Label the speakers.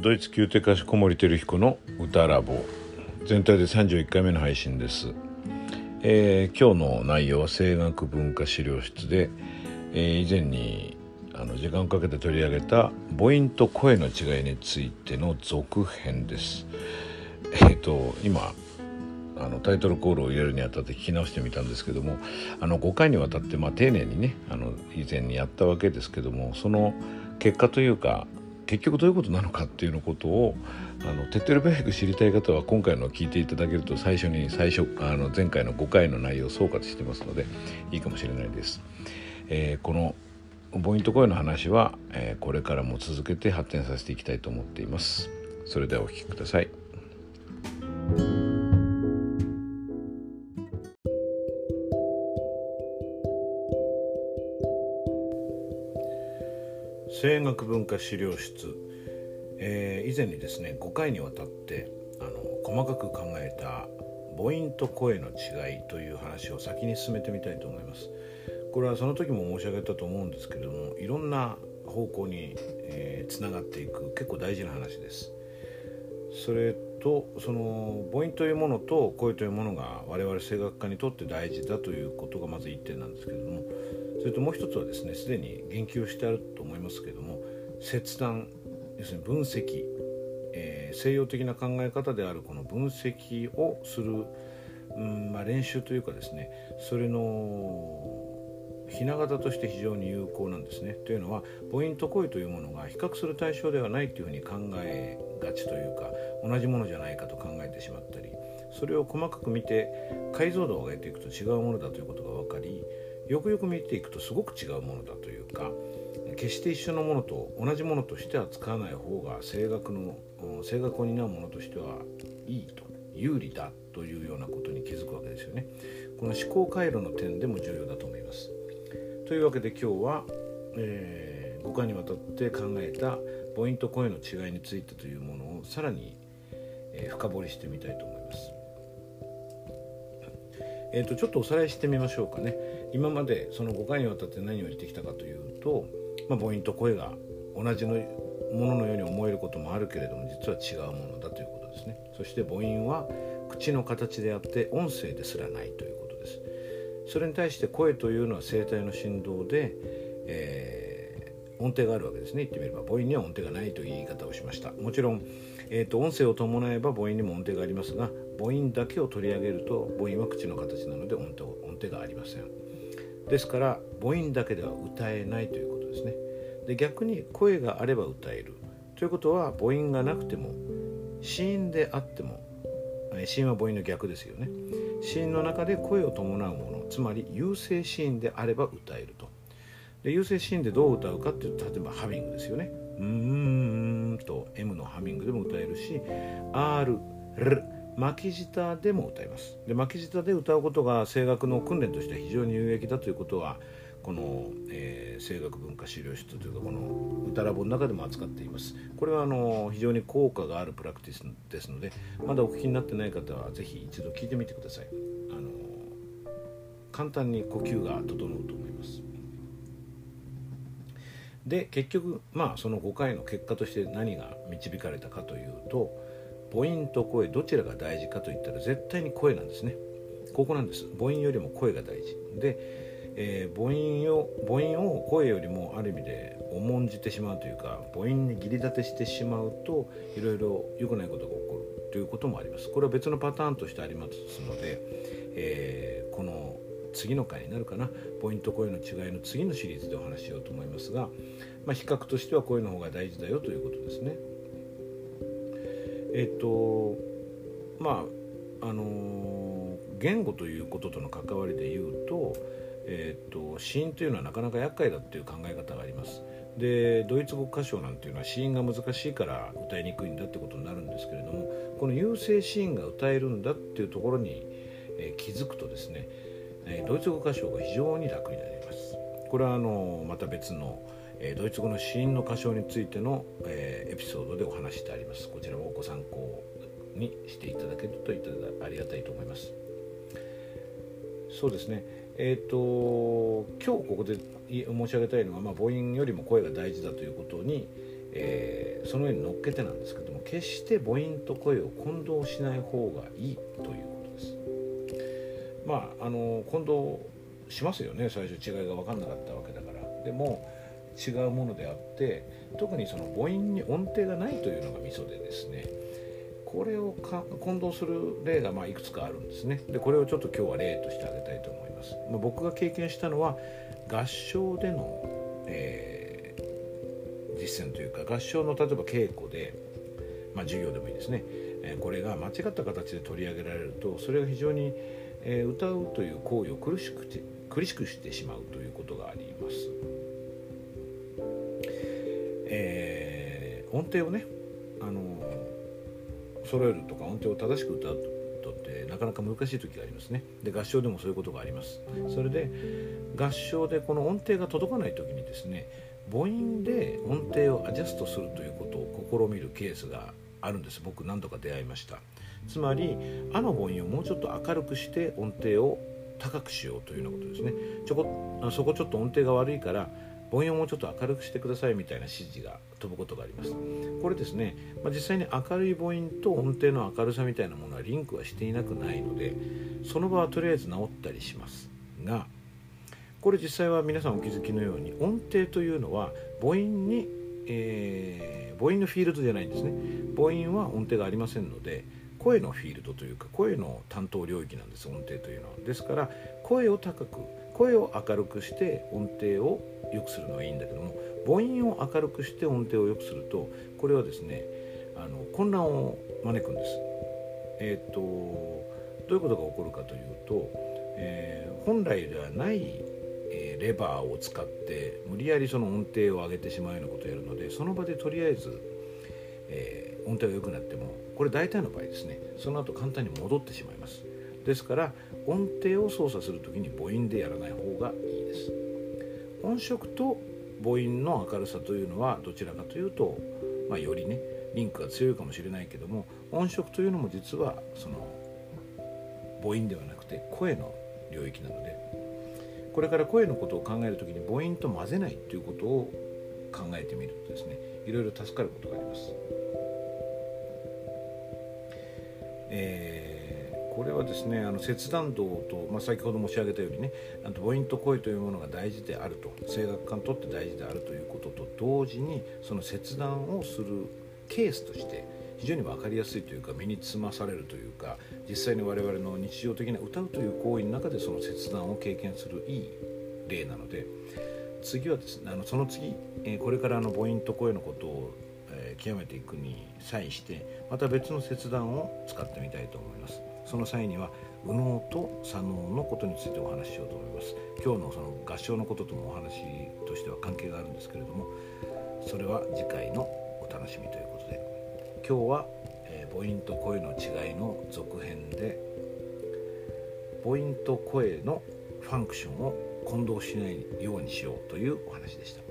Speaker 1: ドイツ宮廷歌手小森照彦の歌ラボ。全体で31回目の配信です、えー、今日の内容は声楽文化資料室で、えー、以前にあの時間をかけて取り上げた母音と声の違いについての続編です。えっ、ー、と今あのタイトルコールを入れるにあたって聞き直してみたんですけどもあの5回にわたって、まあ、丁寧にねあの以前にやったわけですけどもその結果というか結局どういうことなのかっていうのことをあの手っ取り早く知りたい方は今回の聞いていただけると最初に最初あの前回の5回の内容を総括してますのでいいかもしれないです。えー、このポイント声の話は、えー、これからも続けて発展させていきたいと思っています。それではお聞きください。声楽文化資料室、えー、以前にですね5回にわたってあの細かく考えた母音と声の違いという話を先に進めてみたいと思います。これはその時も申し上げたと思うんですけれどもいろんな方向に、えー、つながっていく結構大事な話です。それとその母音というものと声というものが我々声楽家にとって大事だということがまず1点なんですけれどもそれともう一つはですねすでに言及してあると思いますけども切断要するに分析、えー、西洋的な考え方であるこの分析をする、うんまあ、練習というかですねそれのひな形として非常に有効なんですね。というのは母音と声というものが比較する対象ではないというふうに考えがちというか同じものじゃないかと考えてしまったりそれを細かく見て解像度を上げていくと違うものだということが分かりよくよく見ていくとすごく違うものだというか決して一緒のものと同じものとしては使わない方が声楽の声楽を担うものとしてはいいと有利だというようなことに気づくわけですよね。この思考回路の点でも重要だと思います。というわけで今日は、えー、5回にわたって考えた母音と声の違いについてというものをさらに、えー、深掘りしてみたいと思います。えーと、ちょっとおさらいしてみましょうかね。今までその5回にわたって何を言ってきたかというと、まあ、母音と声が同じのもののように思えることもあるけれども実は違うものだということですね。そして母音は口の形であって音声ですらないということです。それに対して声というのは声帯の振動で、えー、音程があるわけですね。言ってみれば母音には音程がないという言い方をしました。もちろんえーと、音声を伴えば母音にも音程がありますが母音だけを取り上げると母音は口の形なので音程音程がありません。ですから母音だけでは歌えないということですね。で逆に声があれば歌える。ということは母音がなくても子音であっても子音は母音の逆ですよね。子音の中で声を伴うものつまり有声子音であれば歌えると。で有声子音でどう歌うかっていうと例えばハミングですよね。うーんと M のハミングでも歌えるし R、ル巻き舌でも歌います。で巻き舌で歌うことが声楽の訓練としては非常に有益だということはこの、えー、声楽文化資料室というかこの歌ラボの中でも扱っています。これはあの非常に効果があるプラクティスですのでまだお聞きになってない方は是非一度聞いてみてください。あの簡単に呼吸が整うと思います。で結局まあその5回の結果として何が導かれたかというと母音と声どちらが大事かといったら絶対に声なんですね。ここなんです。母音よりも声が大事。で、えー、母音を母音を声よりもある意味で重んじてしまうというか母音に義理立てしてしまうといろいろ良くないことが起こるということもあります。これは別のパターンとしてありますので、えー、この次の回になるかな。ポイント声の違いの次のシリーズでお話ししようと思いますが、まあ、比較としては声の方が大事だよということですね。えっ、とまああのー、言語ということとの関わりで言うと,、えーと、子音というのはなかなか厄介だっていう考え方があります。でドイツ語歌唱なんていうのは子音が難しいから歌いにくいんだってことになるんですけれどもこの有声子音が歌えるんだっていうところに、えー、気づくとですねえドイツ語歌唱が非常に楽になりますこれはあのまた別の、えドイツ語の子音の歌唱についての、えエピソードでお話してあります。こちらもご参考にしていただけるとありがたいと思います。そうですね。えっ、ー、と今日ここで申し上げたいのは、まあ、母音よりも声が大事だということに、えー、その上に乗っけてなんですけども決して母音と声を混同しない方がいいということです。まああの混同しますよね。最初違いが分かんなかったわけだから。でも違うものであって特にその母音に音程がないというのがミソでですねこれを混同する例がまあいくつかあるんですね。でこれをちょっと今日は例として挙げたいと思います、まあ、僕が経験したのは合唱での、えー、実践というか合唱の例えば稽古で、まあ、授業でもいいですね、え、これが間違った形で取り上げられるとそれが非常に、え、歌うという行為を苦しくて苦しくしてしまうということがあります。えー、音程をねあの揃えるとか音程を正しく歌うとってなかなか難しい時がありますね。で合唱でもそういうことがあります。それで合唱でこの音程が届かない時にですね母音で音程をアジャストするということを試みるケースがあるんです。僕何度か出会いました。つまり「あ」の母音をもうちょっと明るくして音程を高くしようというようなことですね。ちょこそこちょっと音程が悪いから音をもうちょっと明るくしてくださいみたいな指示が飛ぶことがあります。これですね、まあ、実際に明るい母音と音程の明るさみたいなものはリンクはしていなくないのでその場はとりあえず治ったりしますがこれ実際は皆さんお気づきのように音程というのは母音に、えー、母音のフィールドじゃないんですね。母音は音程がありませんので声のフィールドというか声の担当領域なんです音程というのは。ですから声を高く声を明るくして音程を良くするのはいいんだけども母音を明るくして音程を良くするとこれはですねあの混乱を招くんです。えっ、ー、とどういうことが起こるかというと、えー、本来ではない、えー、レバーを使って無理やりその音程を上げてしまうようなことをやるのでその場でとりあえず、え音程が良くなってもこれ大体の場合ですねその後簡単に戻ってしまいます。ですから音程を操作する時に母音でやらない方がいいです音色と母音の明るさというのはどちらかというと、まあ、よりねリンクが強いかもしれないけども音色というのも実はその母音ではなくて声の領域なのでこれから声のことを考える時に母音と混ぜないということを考えてみるとですねいろいろ助かることがあります。えーこれはですねあの切断度と、まあ、先ほど申し上げたようにねあと母音と声というものが大事であると声楽家にとって大事であるということと同時にその切断をするケースとして非常に分かりやすいというか身につまされるというか実際に我々の日常的な歌うという行為の中でその切断を経験するいい例なので次はですねあのその次、えこれからの母音と声のことを、え極めていくに際してまた別の切断を使ってみたいと思います。その際には右脳と左脳のことについてお話ししようと思います。今日のその合唱のことともお話としては関係があるんですけれどもそれは次回のお楽しみということで。今日は、えー、母音と声の違いの続編で母音と声のファンクションを混同しないようにしようというお話でした。